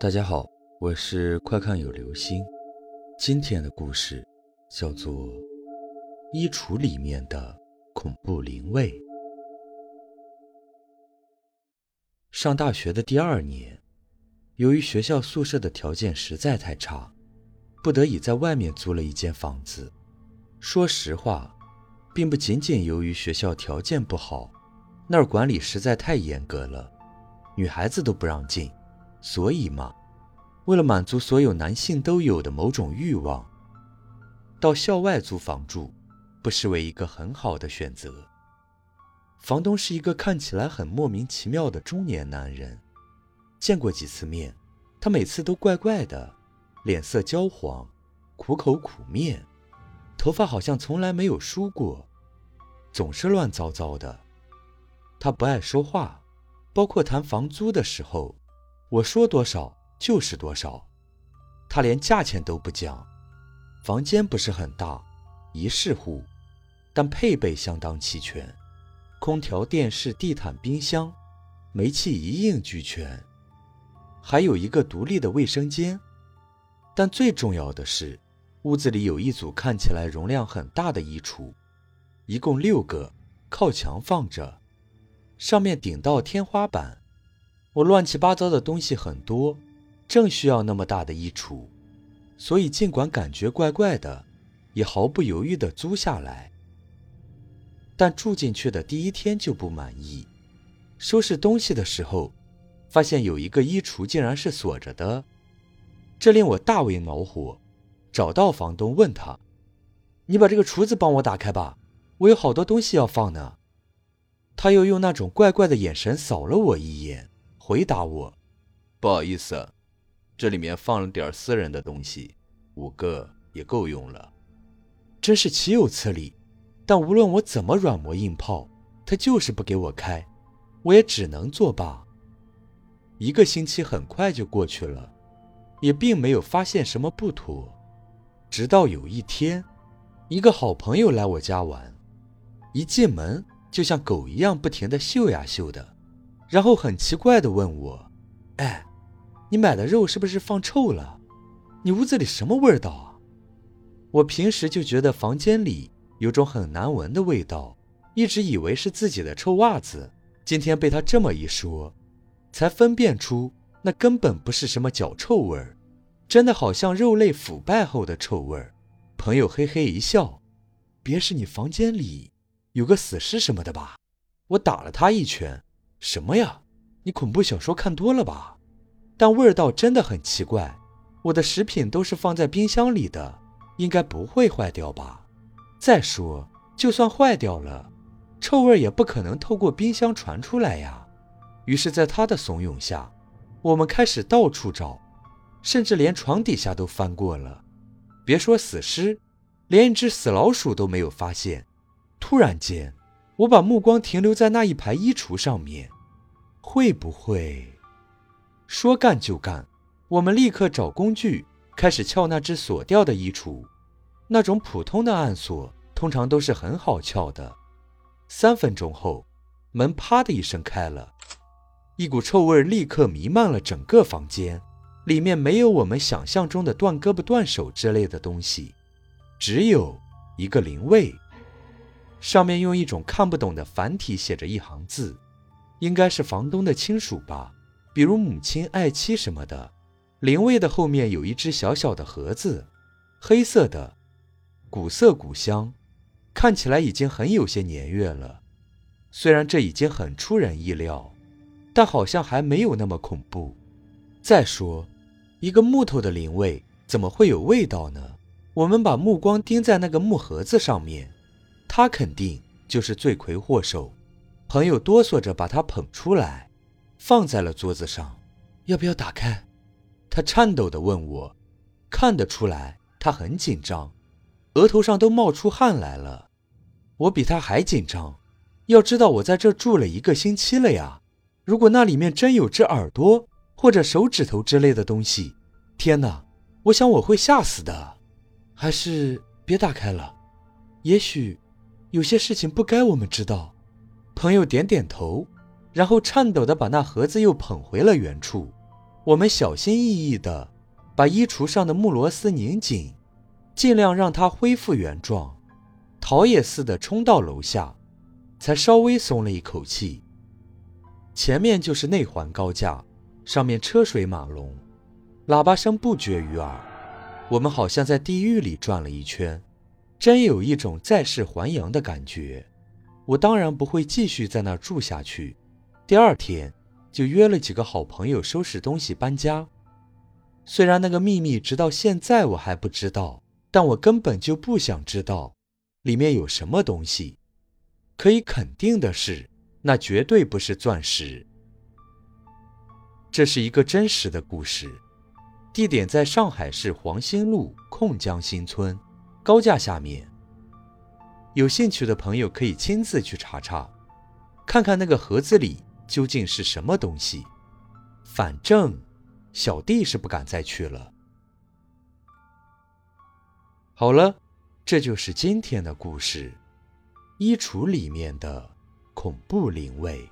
大家好，我是快看有流星。今天的故事叫做《衣橱里面的恐怖灵位》。上大学的第二年，由于学校宿舍的条件实在太差，不得已在外面租了一间房子。说实话，并不仅仅由于学校条件不好，那儿管理实在太严格了，女孩子都不让进。所以嘛，为了满足所有男性都有的某种欲望，到校外租房住，不失为一个很好的选择。房东是一个看起来很莫名其妙的中年男人，见过几次面，他每次都怪怪的，脸色焦黄，苦口苦面，头发好像从来没有梳过，总是乱糟糟的。他不爱说话，包括谈房租的时候。我说多少就是多少，他连价钱都不讲。房间不是很大，一室户，但配备相当齐全，空调、电视、地毯、冰箱，煤气一应俱全，还有一个独立的卫生间。但最重要的是，屋子里有一组看起来容量很大的衣橱，一共六个，靠墙放着，上面顶到天花板。我乱七八糟的东西很多，正需要那么大的衣橱，所以尽管感觉怪怪的，也毫不犹豫地租下来。但住进去的第一天就不满意，收拾东西的时候，发现有一个衣橱竟然是锁着的，这令我大为恼火。找到房东问他：“你把这个橱子帮我打开吧，我有好多东西要放呢。”他又用那种怪怪的眼神扫了我一眼。回答我，不好意思，这里面放了点私人的东西，五个也够用了。真是岂有此理！但无论我怎么软磨硬泡，他就是不给我开，我也只能作罢。一个星期很快就过去了，也并没有发现什么不妥。直到有一天，一个好朋友来我家玩，一进门就像狗一样不停地嗅呀嗅的。然后很奇怪地问我：“哎，你买的肉是不是放臭了？你屋子里什么味道啊？”我平时就觉得房间里有种很难闻的味道，一直以为是自己的臭袜子。今天被他这么一说，才分辨出那根本不是什么脚臭味儿，真的好像肉类腐败后的臭味儿。朋友嘿嘿一笑：“别是你房间里有个死尸什么的吧？”我打了他一拳。什么呀？你恐怖小说看多了吧？但味道真的很奇怪。我的食品都是放在冰箱里的，应该不会坏掉吧？再说，就算坏掉了，臭味也不可能透过冰箱传出来呀。于是，在他的怂恿下，我们开始到处找，甚至连床底下都翻过了。别说死尸，连一只死老鼠都没有发现。突然间。我把目光停留在那一排衣橱上面，会不会？说干就干，我们立刻找工具，开始撬那只锁掉的衣橱。那种普通的暗锁通常都是很好撬的。三分钟后，门啪的一声开了，一股臭味立刻弥漫了整个房间。里面没有我们想象中的断胳膊断手之类的东西，只有一个灵位。上面用一种看不懂的繁体写着一行字，应该是房东的亲属吧，比如母亲、爱妻什么的。灵位的后面有一只小小的盒子，黑色的，古色古香，看起来已经很有些年月了。虽然这已经很出人意料，但好像还没有那么恐怖。再说，一个木头的灵位怎么会有味道呢？我们把目光盯在那个木盒子上面。他肯定就是罪魁祸首。朋友哆嗦着把他捧出来，放在了桌子上。要不要打开？他颤抖地问我。看得出来他很紧张，额头上都冒出汗来了。我比他还紧张。要知道我在这住了一个星期了呀。如果那里面真有只耳朵或者手指头之类的东西，天哪！我想我会吓死的。还是别打开了。也许。有些事情不该我们知道。朋友点点头，然后颤抖地把那盒子又捧回了原处。我们小心翼翼地把衣橱上的木螺丝拧紧，尽量让它恢复原状，逃也似的冲到楼下，才稍微松了一口气。前面就是内环高架，上面车水马龙，喇叭声不绝于耳。我们好像在地狱里转了一圈，真有一种再世还阳的感觉。我当然不会继续在那儿住下去。第二天就约了几个好朋友收拾东西搬家。虽然那个秘密直到现在我还不知道，但我根本就不想知道里面有什么东西。可以肯定的是，那绝对不是钻石。这是一个真实的故事。地点在上海市黄兴路控江新村高架下面。有兴趣的朋友可以亲自去查查，看看那个盒子里究竟是什么东西。反正小弟是不敢再去了。好了，这就是今天的故事——衣橱里面的恐怖灵位。